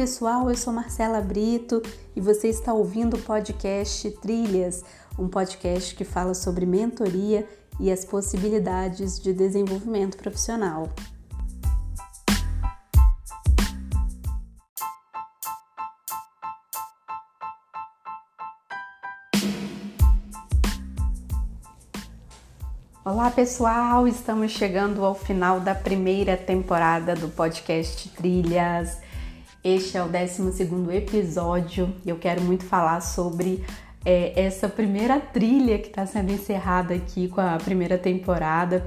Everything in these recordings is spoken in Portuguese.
Pessoal, eu sou Marcela Brito e você está ouvindo o podcast Trilhas, um podcast que fala sobre mentoria e as possibilidades de desenvolvimento profissional. Olá pessoal, estamos chegando ao final da primeira temporada do podcast Trilhas. Este é o 12 episódio e eu quero muito falar sobre é, essa primeira trilha que está sendo encerrada aqui com a primeira temporada.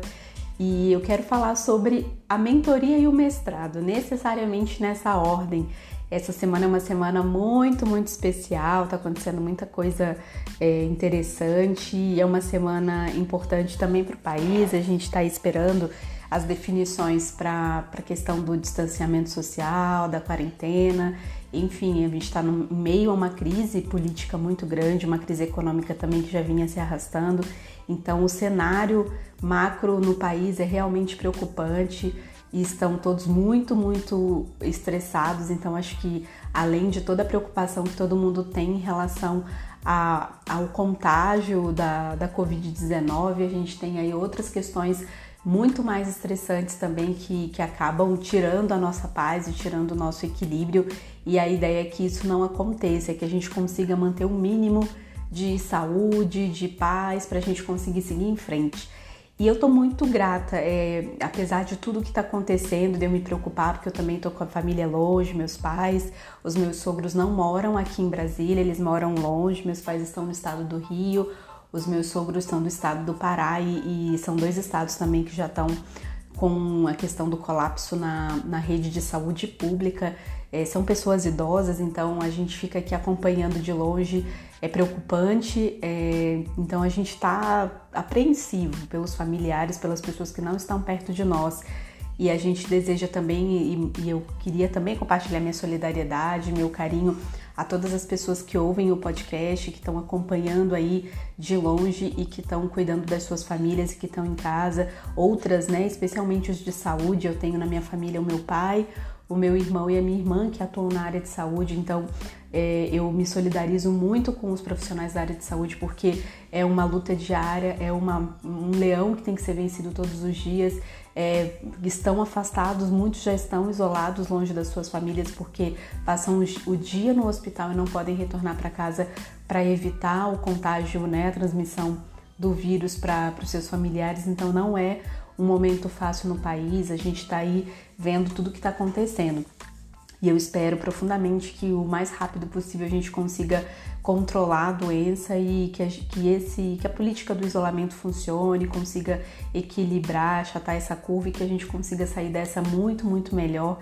E eu quero falar sobre a mentoria e o mestrado, necessariamente nessa ordem. Essa semana é uma semana muito, muito especial, tá acontecendo muita coisa é, interessante e é uma semana importante também para o país. A gente está esperando as definições para a questão do distanciamento social, da quarentena, enfim, a gente está no meio a uma crise política muito grande, uma crise econômica também que já vinha se arrastando. Então, o cenário macro no país é realmente preocupante e estão todos muito, muito estressados. Então, acho que além de toda a preocupação que todo mundo tem em relação a, ao contágio da, da Covid-19, a gente tem aí outras questões muito mais estressantes também que, que acabam tirando a nossa paz e tirando o nosso equilíbrio. E a ideia é que isso não aconteça, é que a gente consiga manter o um mínimo de saúde, de paz, para a gente conseguir seguir em frente. E eu tô muito grata, é, apesar de tudo que tá acontecendo, de eu me preocupar, porque eu também tô com a família longe, meus pais, os meus sogros não moram aqui em Brasília, eles moram longe, meus pais estão no estado do Rio, os meus sogros são do estado do Pará e, e são dois estados também que já estão com a questão do colapso na, na rede de saúde pública. É, são pessoas idosas, então a gente fica aqui acompanhando de longe, é preocupante, é, então a gente está apreensivo pelos familiares, pelas pessoas que não estão perto de nós. E a gente deseja também, e, e eu queria também compartilhar minha solidariedade, meu carinho a todas as pessoas que ouvem o podcast, que estão acompanhando aí de longe e que estão cuidando das suas famílias e que estão em casa, outras, né, especialmente os de saúde. Eu tenho na minha família o meu pai, o meu irmão e a minha irmã que atuam na área de saúde, então é, eu me solidarizo muito com os profissionais da área de saúde porque é uma luta diária, é uma, um leão que tem que ser vencido todos os dias. É, estão afastados, muitos já estão isolados longe das suas famílias porque passam o dia no hospital e não podem retornar para casa para evitar o contágio, né, a transmissão do vírus para os seus familiares. Então não é um momento fácil no país, a gente está aí vendo tudo o que está acontecendo. E eu espero profundamente que o mais rápido possível a gente consiga controlar a doença e que, a, que, esse, que a política do isolamento funcione, consiga equilibrar, achatar essa curva e que a gente consiga sair dessa muito, muito melhor.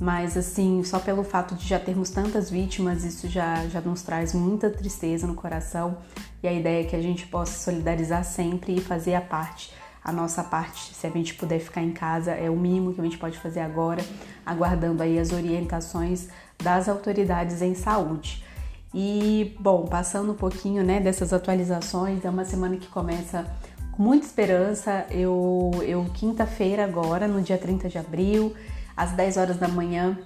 Mas assim, só pelo fato de já termos tantas vítimas, isso já, já nos traz muita tristeza no coração. E a ideia é que a gente possa solidarizar sempre e fazer a parte a nossa parte, se a gente puder ficar em casa, é o mínimo que a gente pode fazer agora, aguardando aí as orientações das autoridades em saúde. E, bom, passando um pouquinho, né, dessas atualizações, é uma semana que começa com muita esperança. Eu, eu quinta-feira agora, no dia 30 de abril, às 10 horas da manhã,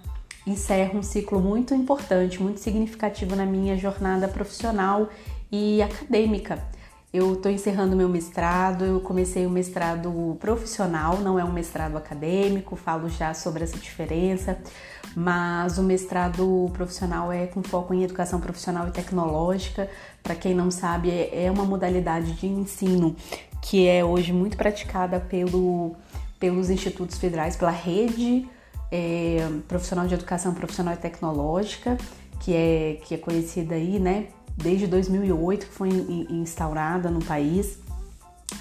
encerro um ciclo muito importante, muito significativo na minha jornada profissional e acadêmica. Eu estou encerrando meu mestrado, eu comecei o um mestrado profissional, não é um mestrado acadêmico, falo já sobre essa diferença, mas o mestrado profissional é com foco em educação profissional e tecnológica. Para quem não sabe, é, uma modalidade de ensino que é hoje muito praticada pelo, pelos institutos federais, pela rede é, profissional de educação profissional e tecnológica, que é, que é conhecida aí, né, desde 2008 que foi instaurada no país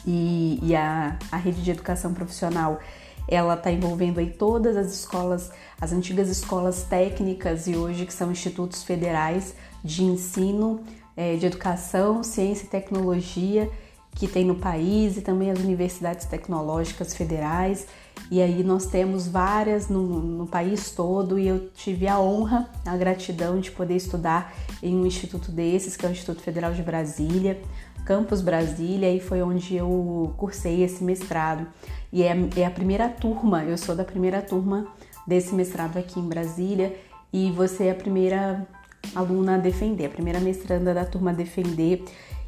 e, e a, a rede de educação profissional ela está envolvendo aí todas as escolas, as antigas escolas técnicas e hoje que são institutos federais de ensino, é, de educação, ciência e tecnologia que tem no país e também as universidades tecnológicas federais. E aí nós temos várias no, no, país todo e eu tive a honra, a gratidão de poder estudar em um instituto desses, que é o Instituto Federal de Brasília, Campus Brasília, e foi onde eu cursei esse mestrado. E é, é a primeira turma, eu sou da primeira turma desse mestrado aqui em Brasília e você é a primeira aluna a defender, a primeira mestranda da turma a defender.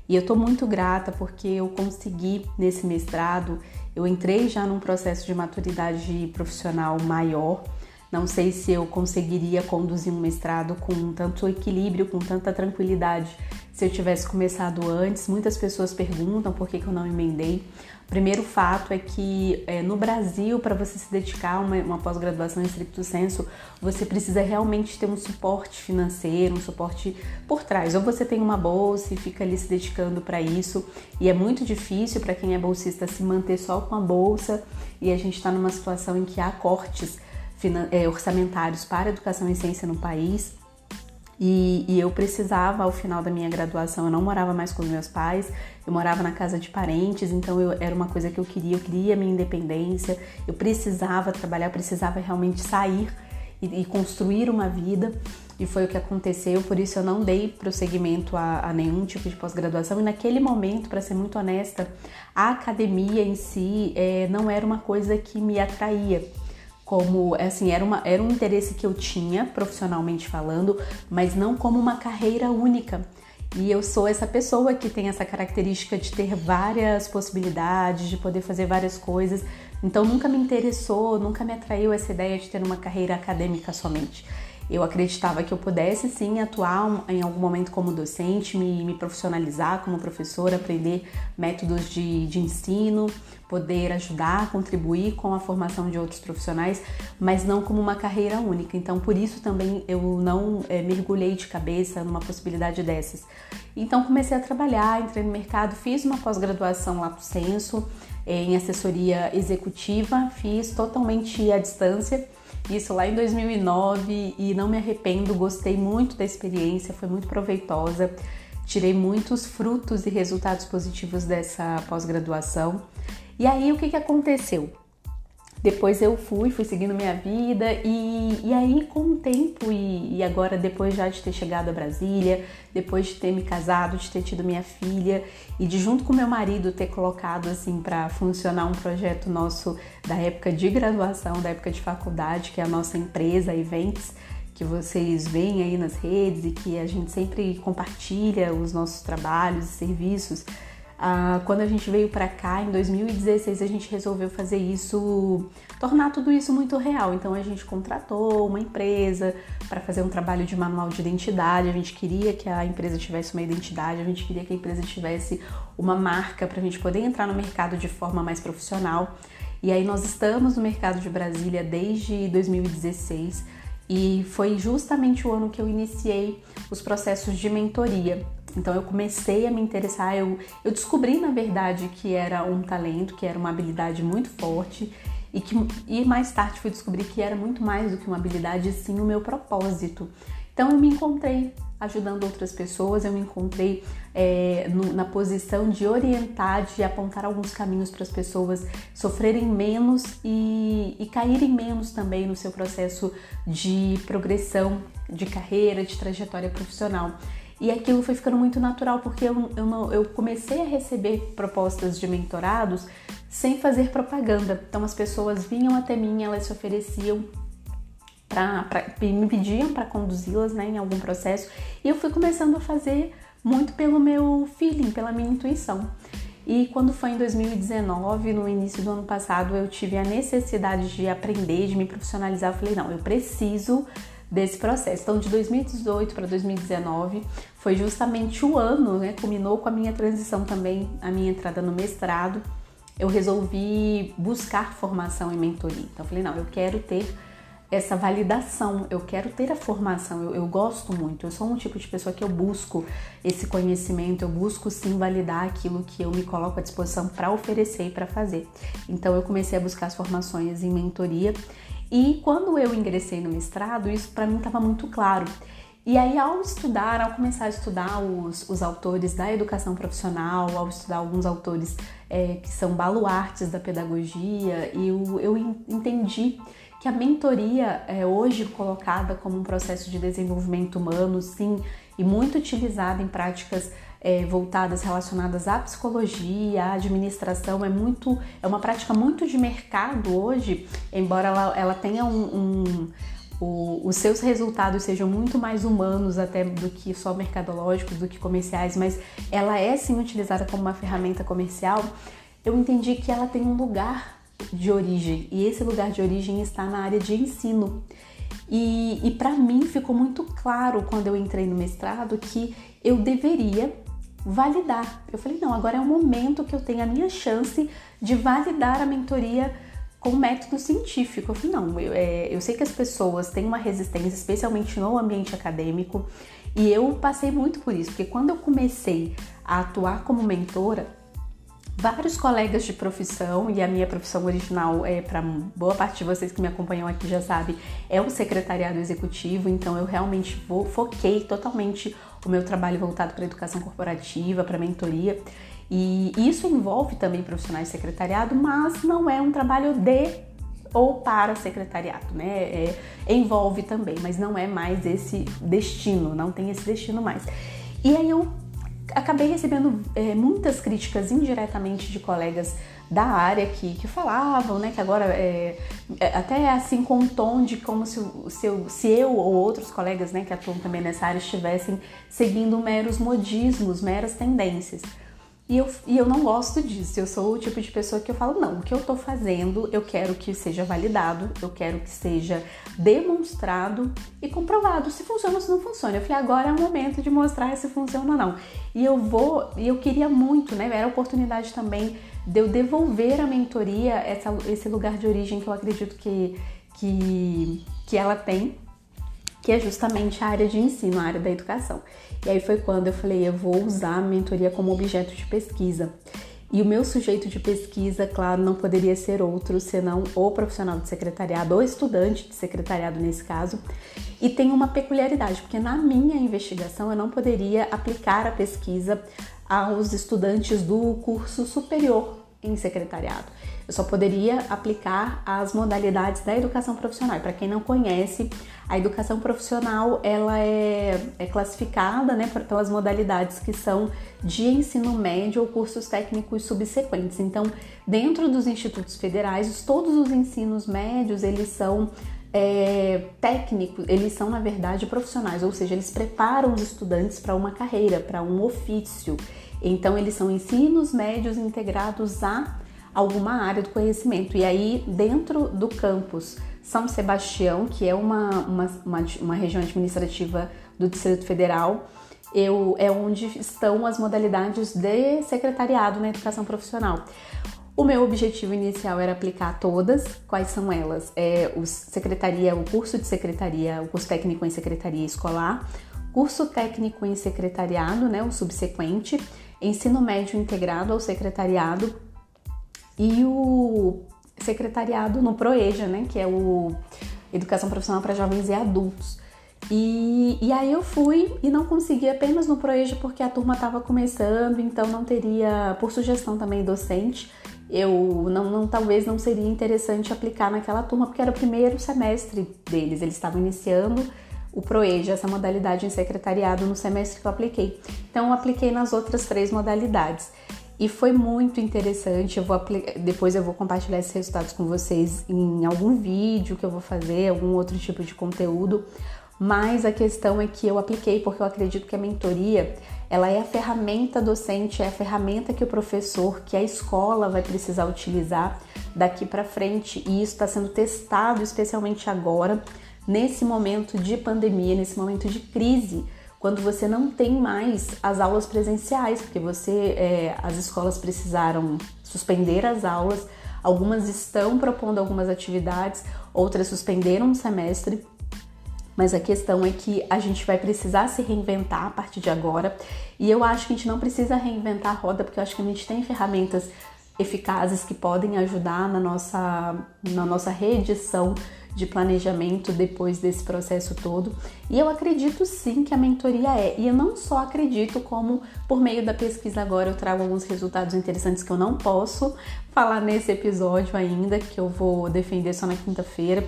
E eu tô muito grata porque eu consegui nesse mestrado, eu entrei já num processo de maturidade profissional maior. Não sei se eu conseguiria conduzir um mestrado com tanto equilíbrio, com tanta tranquilidade se eu tivesse começado antes. Muitas pessoas perguntam por que, que eu não emendei. Primeiro fato é que é, no Brasil, para você se dedicar a uma, uma pós-graduação em estricto senso, você precisa realmente ter um suporte financeiro, um suporte por trás. Ou você tem uma bolsa e fica ali se dedicando para isso, e é muito difícil para quem é bolsista se manter só com a bolsa, e a gente está numa situação em que há cortes é, orçamentários para educação e ciência no país. E, e, eu precisava, ao final da minha graduação, eu não morava mais com os meus pais, eu morava na casa de parentes, então eu, era uma coisa que eu queria, eu queria minha independência, eu precisava trabalhar, precisava realmente sair e, e construir uma vida, e foi o que aconteceu, por isso eu não dei prosseguimento a, a nenhum tipo de pós-graduação, e naquele momento, para ser muito honesta, a academia em si é, não era uma coisa que me atraía como assim era, uma, era um interesse que eu tinha profissionalmente falando, mas não como uma carreira única. E eu sou essa pessoa que tem essa característica de ter várias possibilidades, de poder fazer várias coisas. Então nunca me interessou, nunca me atraiu essa ideia de ter uma carreira acadêmica somente. Eu acreditava que eu pudesse sim atuar em algum momento como docente, me, me profissionalizar como professora, aprender métodos de, de ensino, poder ajudar, contribuir com a formação de outros profissionais, mas não como uma carreira única. Então, por isso também eu não é, mergulhei de cabeça numa possibilidade dessas. Então, comecei a trabalhar, entrei no mercado, fiz uma pós-graduação lá pro Censo, é, em assessoria executiva, fiz totalmente à distância isso lá em 2009 e não me arrependo, gostei muito da experiência, foi muito proveitosa. Tirei muitos frutos e resultados positivos dessa pós-graduação. E aí o que, que aconteceu? Depois eu fui, fui seguindo minha vida e, e aí com o tempo e, e, agora depois já de ter chegado a Brasília, depois de ter me casado, de ter tido minha filha e de junto com meu marido ter colocado assim para funcionar um projeto nosso da época de graduação, da época de faculdade, que é a nossa empresa Events, que vocês veem aí nas redes e que a gente sempre compartilha os nossos trabalhos e serviços. Ah, quando a gente veio para cá em 2016, a gente resolveu fazer isso, tornar tudo isso muito real. Então a gente contratou uma empresa para fazer um trabalho de manual de identidade. A gente queria que a empresa tivesse uma identidade, a gente queria que a empresa tivesse uma marca para a gente poder entrar no mercado de forma mais profissional. E aí nós estamos no mercado de Brasília desde 2016 e foi justamente o ano que eu iniciei os processos de mentoria. Então eu comecei a me interessar, eu, eu descobri na verdade que era um talento, que era uma habilidade muito forte e que e mais tarde fui descobrir que era muito mais do que uma habilidade, sim o meu propósito. Então eu me encontrei ajudando outras pessoas, eu me encontrei é, no, na posição de orientar, de apontar alguns caminhos para as pessoas sofrerem menos e, e caírem menos também no seu processo de progressão de carreira, de trajetória profissional. E aquilo foi ficando muito natural, porque eu, eu, não, eu comecei a receber propostas de mentorados sem fazer propaganda. Então as pessoas vinham até mim, elas se ofereciam pra, pra me pediam para conduzi-las né, em algum processo e eu fui começando a fazer muito pelo meu feeling, pela minha intuição. E quando foi em 2019, no início do ano passado, eu tive a necessidade de aprender, de me profissionalizar. Eu falei, não, eu preciso desse processo. Então, de 2018 para 2019 foi justamente o ano, né? Culminou com a minha transição também, a minha entrada no mestrado. Eu resolvi buscar formação e mentoria. Então, eu falei, não, eu quero ter essa validação, eu quero ter a formação, eu, eu, gosto muito, eu sou um tipo de pessoa que eu busco esse conhecimento, eu busco sim validar aquilo que eu me coloco à disposição para oferecer e para fazer. Então eu comecei a buscar as formações em mentoria e quando eu ingressei no mestrado, isso para mim estava muito claro. E aí, ao estudar, ao começar a estudar os, os autores da educação profissional, ao estudar alguns autores é, que são baluartes da pedagogia, eu, eu entendi que a mentoria é hoje colocada como um processo de desenvolvimento humano, sim, e muito utilizada em práticas é, voltadas relacionadas à psicologia, à administração, é muito, é uma prática muito de mercado hoje, embora ela, ela tenha um, um o, os seus resultados sejam muito mais humanos até do que só mercadológicos, do que comerciais, mas ela é sim utilizada como uma ferramenta comercial, eu entendi que ela tem um lugar de origem e esse lugar de origem está na área de ensino. E, e para mim ficou muito claro quando eu entrei no mestrado que eu deveria validar. Eu falei, não, agora é o momento que eu tenho a minha chance de validar a mentoria com método científico. Eu falei, não, eu, é, eu sei que as pessoas têm uma resistência, especialmente no ambiente acadêmico, e eu passei muito por isso, porque quando eu comecei a atuar como mentora, vários colegas de profissão, e a minha profissão original, é para boa parte de vocês que me acompanham aqui já sabe, é o secretariado executivo, então eu realmente vou, foquei totalmente o meu trabalho voltado para educação corporativa, para mentoria. E isso envolve também profissionais de secretariado, mas não é um trabalho de ou para secretariado, né? É, envolve também, mas não é mais esse destino, não tem esse destino mais. E aí eu acabei recebendo é, muitas críticas indiretamente de colegas da área que, que falavam, né, que agora é, é, até assim com um tom de como se, se, eu, se eu ou outros colegas, né, que atuam também nessa área estivessem seguindo meros modismos, meras tendências. E eu, e eu não gosto disso. Eu sou o tipo de pessoa que eu falo, não, o que eu tô fazendo, eu quero que seja validado, eu quero que seja demonstrado e comprovado se funciona ou se não funciona. Eu falei, agora é o momento de mostrar se funciona ou não. E eu vou, e eu queria muito, né? Era a oportunidade também de eu devolver a mentoria, essa, esse lugar de origem que eu acredito que, que, que ela tem, que é justamente a área de ensino, a área da educação. E aí foi quando eu falei, eu vou usar a mentoria como objeto de pesquisa. E o meu sujeito de pesquisa, claro, não poderia ser outro senão o profissional de secretariado ou estudante de secretariado nesse caso. E tem uma peculiaridade, porque na minha investigação eu não poderia aplicar a pesquisa aos estudantes do curso superior em secretariado. Eu só poderia aplicar as modalidades da educação profissional. Para quem não conhece, a educação profissional ela é, é classificada né, pelas modalidades que são de ensino médio ou cursos técnicos subsequentes. Então, dentro dos institutos federais, todos os ensinos médios eles são é, técnicos, eles são na verdade profissionais, ou seja, eles preparam os estudantes para uma carreira, para um ofício. Então, eles são ensinos médios integrados a alguma área do conhecimento. E aí, dentro do campus São Sebastião, que é uma, uma, uma, uma região administrativa do Distrito Federal, eu, é onde estão as modalidades de secretariado na educação profissional. O meu objetivo inicial era aplicar todas. Quais são elas? É o secretaria, o curso de secretaria, o curso técnico em secretaria escolar, curso técnico em secretariado, né, o subsequente, ensino médio integrado ao secretariado, e o secretariado no PROEJA, né, que é o Educação Profissional para Jovens e Adultos. E, e aí eu fui e não consegui apenas no PROEJA porque a turma estava começando, então não teria, por sugestão também docente, eu não, não, talvez não seria interessante aplicar naquela turma porque era o primeiro semestre deles, eles estavam iniciando o PROEJA, essa modalidade em secretariado no semestre que eu apliquei. Então eu apliquei nas outras três modalidades. E foi muito interessante. Eu vou depois eu vou compartilhar esses resultados com vocês em algum vídeo que eu vou fazer, algum outro tipo de conteúdo. Mas a questão é que eu apliquei porque eu acredito que a mentoria ela é a ferramenta docente, é a ferramenta que o professor, que a escola vai precisar utilizar daqui para frente. E isso está sendo testado especialmente agora, nesse momento de pandemia, nesse momento de crise quando você não tem mais as aulas presenciais, porque você, é, as escolas precisaram suspender as aulas, algumas estão propondo algumas atividades, outras suspenderam um semestre. Mas a questão é que a gente vai precisar se reinventar a partir de agora. E eu acho que a gente não precisa reinventar a roda, porque eu acho que a gente tem ferramentas eficazes que podem ajudar na nossa, na nossa reedição de planejamento depois desse processo todo. E eu acredito sim que a mentoria é. E eu não só acredito, como por meio da pesquisa agora eu trago alguns resultados interessantes que eu não posso falar nesse episódio ainda, que eu vou defender só na quinta-feira.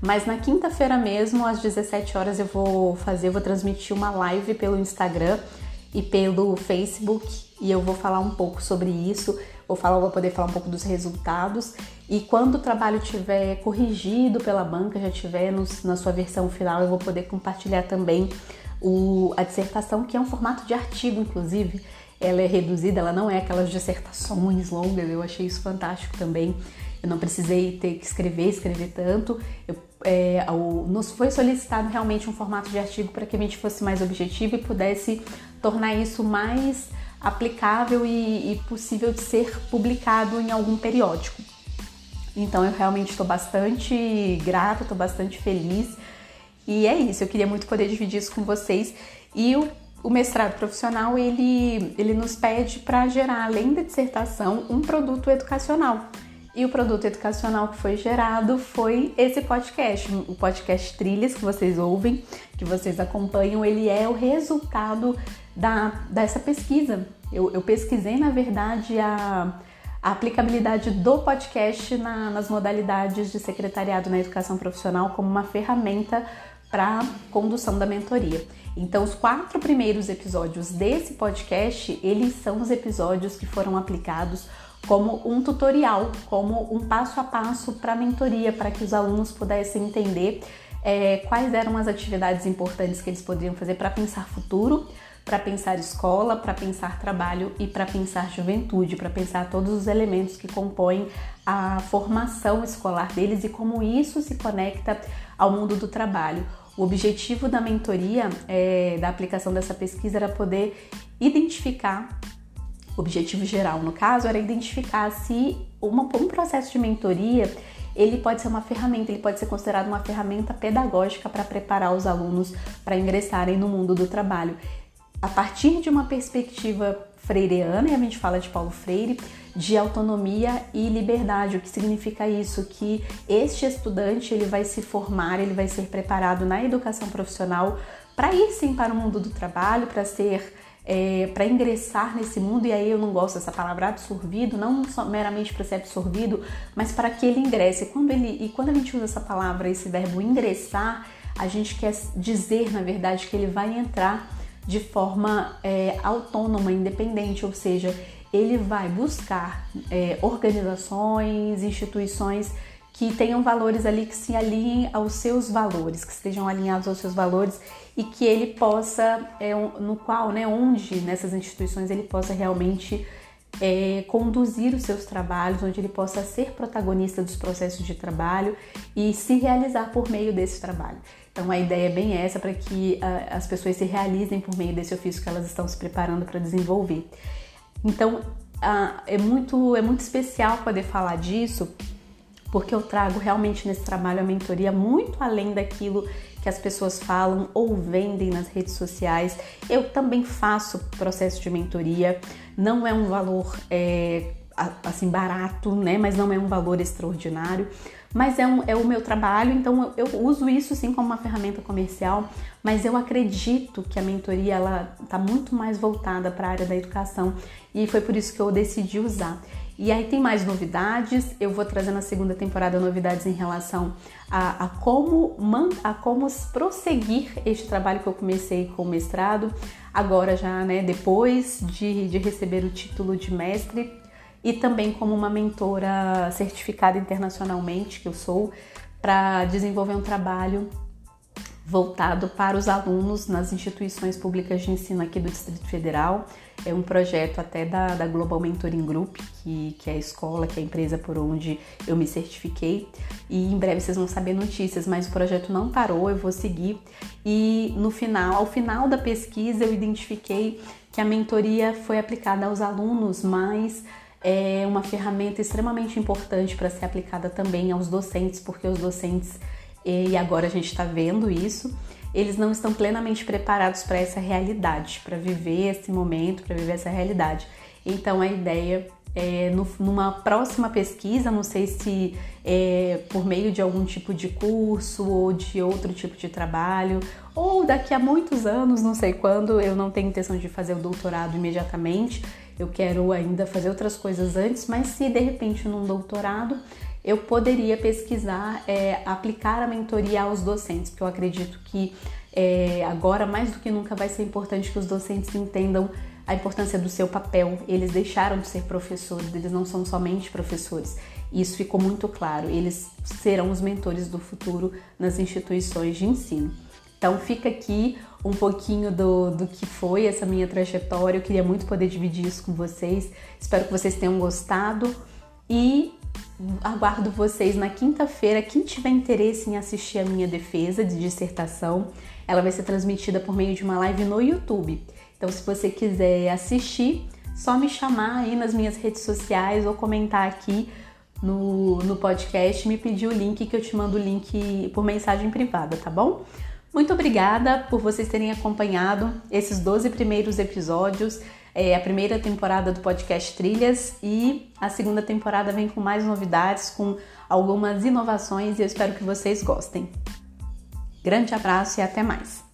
Mas na quinta-feira mesmo, às 17 horas, eu vou fazer, vou transmitir uma live pelo Instagram e pelo Facebook e eu vou falar um pouco sobre isso vou falar, vou poder falar um pouco dos resultados e quando o trabalho tiver corrigido pela banca, já tiver no, na sua versão final, eu vou poder compartilhar também o, a dissertação, que é um formato de artigo, inclusive. Ela é reduzida, ela não é aquelas dissertações longas, eu achei isso fantástico também. Eu não precisei ter que escrever, escrever tanto. Eu, é, nos foi solicitado realmente um formato de artigo para que a gente fosse mais objetivo e pudesse tornar isso mais aplicável e, e possível de ser publicado em algum periódico. Então eu realmente estou bastante grata, estou bastante feliz e é isso. Eu queria muito poder dividir isso com vocês e o, o mestrado profissional ele ele nos pede para gerar além da dissertação um produto educacional. E o produto educacional que foi gerado foi esse podcast, o podcast Trilhas que vocês ouvem, que vocês acompanham, ele é o resultado da, dessa pesquisa. Eu, eu pesquisei, na verdade, a, a aplicabilidade do podcast na, nas modalidades de secretariado na educação profissional como uma ferramenta para condução da mentoria. Então, os quatro primeiros episódios desse podcast, eles são os episódios que foram aplicados como um tutorial, como um passo a passo para a mentoria, para que os alunos pudessem entender é, quais eram as atividades importantes que eles poderiam fazer para pensar futuro, para pensar escola, para pensar trabalho e para pensar juventude, para pensar todos os elementos que compõem a formação escolar deles e como isso se conecta ao mundo do trabalho. O objetivo da mentoria, é, da aplicação dessa pesquisa, era poder identificar o objetivo geral, no caso, era identificar se uma, um processo de mentoria ele pode ser uma ferramenta, ele pode ser considerado uma ferramenta pedagógica para preparar os alunos para ingressarem no mundo do trabalho. A partir de uma perspectiva freireana, e a gente fala de Paulo Freire, de autonomia e liberdade. O que significa isso? Que este estudante ele vai se formar, ele vai ser preparado na educação profissional para ir sim para o mundo do trabalho, para ser é, para ingressar nesse mundo, e aí eu não gosto dessa palavra absorvido, não meramente para ser absorvido, mas para que ele ingresse. Quando ele, e quando a gente usa essa palavra, esse verbo ingressar, a gente quer dizer, na verdade, que ele vai entrar de forma é, autônoma, independente, ou seja, ele vai buscar é, organizações, instituições que tenham valores ali que se alinhem aos seus valores, que estejam alinhados aos seus valores e que ele possa, é, no qual, né, onde nessas instituições ele possa realmente é, conduzir os seus trabalhos, onde ele possa ser protagonista dos processos de trabalho e se realizar por meio desse trabalho. Então a ideia é bem essa para que uh, as pessoas se realizem por meio desse ofício que elas estão se preparando para desenvolver. Então uh, é muito é muito especial poder falar disso porque eu trago realmente nesse trabalho a mentoria muito além daquilo que as pessoas falam ou vendem nas redes sociais. Eu também faço processo de mentoria, não é um valor é, assim barato, né? Mas não é um valor extraordinário. Mas é, um, é o meu trabalho, então eu, eu uso isso sim como uma ferramenta comercial, mas eu acredito que a mentoria ela está muito mais voltada para a área da educação e foi por isso que eu decidi usar. E aí tem mais novidades. Eu vou trazer na segunda temporada novidades em relação a, a como a como prosseguir este trabalho que eu comecei com o mestrado, agora já, né, depois de, de receber o título de mestre e também como uma mentora certificada internacionalmente que eu sou para desenvolver um trabalho voltado para os alunos nas instituições públicas de ensino aqui do Distrito Federal. É um projeto até da, da Global Mentoring Group, que, que é a escola, que é a empresa por onde eu me certifiquei. E em breve vocês vão saber notícias, mas o projeto não parou, eu vou seguir. E no final, ao final da pesquisa, eu identifiquei que a mentoria foi aplicada aos alunos, mas é uma ferramenta extremamente importante para ser aplicada também aos docentes, porque os docentes e agora a gente está vendo isso, eles não estão plenamente preparados para essa realidade, para viver esse momento, para viver essa realidade. Então a ideia é, no, numa próxima pesquisa, não sei se é, por meio de algum tipo de curso ou de outro tipo de trabalho, ou daqui a muitos anos, não sei quando, eu não tenho intenção de fazer o doutorado imediatamente, eu quero ainda fazer outras coisas antes, mas se de repente num doutorado eu poderia pesquisar, é, aplicar a mentoria aos docentes, porque eu acredito que é, agora mais do que nunca vai ser importante que os docentes entendam a importância do seu papel. Eles deixaram de ser professores, eles não são somente professores. Isso ficou muito claro. Eles serão os mentores do futuro nas instituições de ensino. Então fica aqui um pouquinho do, do que foi essa minha trajetória. Eu queria muito poder dividir isso com vocês. Espero que vocês tenham gostado e aguardo vocês na quinta-feira. Quem tiver interesse em assistir a minha defesa de dissertação, ela vai ser transmitida por meio de uma live no YouTube. Então, se você quiser assistir, só me chamar aí nas minhas redes sociais ou comentar aqui no, no podcast, me pedir o link que eu te mando o link por mensagem privada, tá bom? Muito obrigada por vocês terem acompanhado esses 12 primeiros episódios. É a primeira temporada do podcast Trilhas e a segunda temporada vem com mais novidades, com algumas inovações e eu espero que vocês gostem. Grande abraço e até mais!